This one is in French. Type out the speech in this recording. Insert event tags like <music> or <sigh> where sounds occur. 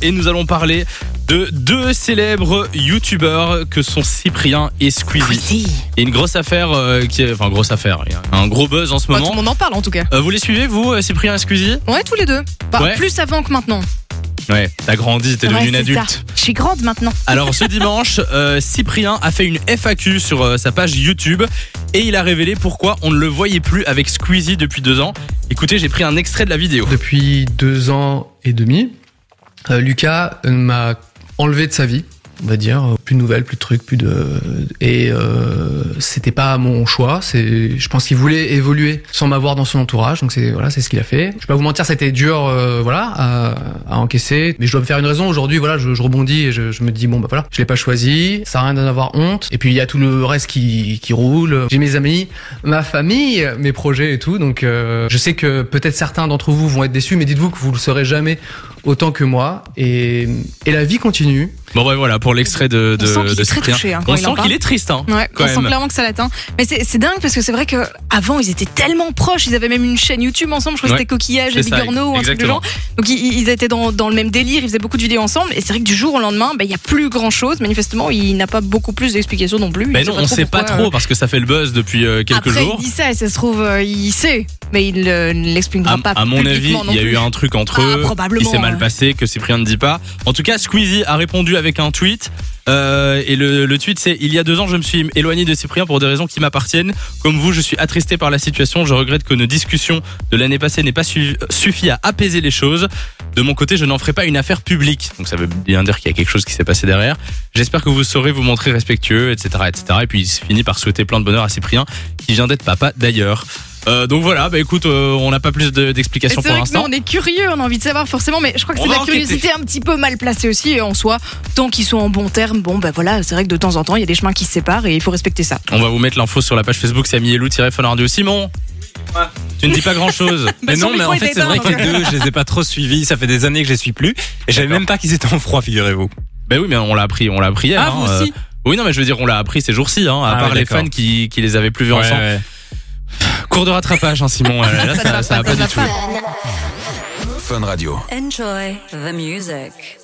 et nous allons parler de deux célèbres youtubeurs que sont Cyprien et Squeezie. Il y a une grosse affaire euh, qui est, enfin grosse affaire, il y a un gros buzz en ce Bah, tout moment. le monde en parle en tout cas. Euh, vous les suivez vous, euh, Cyprien et Squeezie? Ouais, tous les deux. Bah, Ouais. Plus avant que maintenant. Ouais, t'as grandi, t'es devenu Ouais, une c'est adulte. ça. Je suis grande maintenant. Alors ce <laughs> dimanche, euh, Cyprien a fait une FAQ sur euh, sa page YouTube et il a révélé pourquoi on ne le voyait plus avec Squeezie depuis deux ans. Écoutez, j'ai pris un extrait de la vidéo. Depuis deux ans et demi, Lucas euh, m'a enlevé de sa vie, on va dire. Plus de nouvelles, plus de trucs, plus de... Et euh, c'était pas mon choix. C'est, je pense qu'il voulait évoluer sans m'avoir dans son entourage. Donc c'est voilà, c'est ce qu'il a fait. Je vais pas vous mentir, c'était dur, euh, voilà, à, encaisser. Mais je dois me faire une raison. Aujourd'hui, voilà, je, rebondis et je, me dis bon bah voilà, je l'ai pas choisi. Ça a rien d'en avoir honte. Et puis il y a tout le reste qui qui roule. J'ai mes amis, ma famille, mes projets et tout. Donc euh, je sais que peut-être certains d'entre vous vont être déçus, mais dites-vous que vous le serez jamais autant que moi. Et et la vie continue. Bon ouais voilà pour l'extrait de, de, On sent qu'il est très touché, hein, on il sent qu'il est triste hein. Ouais, quand on sent clairement que ça l'atteint. Mais c'est dingue parce que c'est vrai que avant ils étaient tellement proches, ils avaient même une chaîne YouTube ensemble, je crois Ouais, que c'était Coquillage et Bigorneau ou un truc de exactement. genre. Donc ils, ils étaient dans, dans le même délire, ils faisaient beaucoup de vidéos ensemble et c'est vrai que du jour au lendemain, bah, il y a plus grand chose. Manifestement, il n'a pas beaucoup plus d'explications non plus. Il Ben non, on sait pas trop euh, parce que ça fait le buzz depuis euh, quelques Après, jours. il dit ça et ça se trouve, euh, il sait, mais il ne l'expliquera pas. à mon avis, il y a eu un truc entre Ah, eux qui probablement, s'est mal ouais. passé, que Cyprien ne dit pas. En tout cas, Squeezie a répondu avec un tweet. Euh, et le, le tweet c'est Il y a deux ans, je me suis éloigné de Cyprien pour des raisons qui m'appartiennent. Comme vous, je suis attristé par la situation. Je regrette que nos discussions de l'année passée n'aient pas su- suffi à apaiser les choses. De mon côté, je n'en ferai pas une affaire publique. Donc ça veut bien dire qu'il y a quelque chose qui s'est passé derrière. J'espère que vous saurez vous montrer respectueux, etc., etc. Et puis il finit par souhaiter plein de bonheur à Cyprien, qui vient d'être papa d'ailleurs. Euh, donc voilà, bah écoute, euh, on n'a pas plus de- d'explications C'est pour vrai que nous, l'instant. on est curieux, on a envie de savoir forcément, mais je crois que On c'est va la enquêter. curiosité un petit peu mal placée aussi. Et en soi, tant qu'ils sont en bon terme, bon, ben voilà, c'est vrai que de temps en temps, il y a des chemins qui se séparent et il faut respecter ça. On va vous mettre l'info sur la page Facebook Samy Elou Fun Radio. Simon, tu ne dis pas grand chose. <laughs> Mais son non, mais micro en fait, c'est vrai que éteint, les deux, je les ai pas trop suivis. Ça fait des années que je les suis plus. Et je savais D'accord. même pas qu'ils étaient en froid, figurez-vous. Ben oui, mais on l'a appris, on l'a appris hier. Ah, hein, vous euh, aussi Oui, non, mais je veux dire, on l'a appris ces jours-ci, hein, à Ah part ouais, les d'accord. fans qui, qui les avaient plus vus Ouais, ensemble. Cours de rattrapage, hein, Simon. euh, Là, Ça ça, va ça va pas, pas du tout. pas. Fun Radio. Enjoy the music.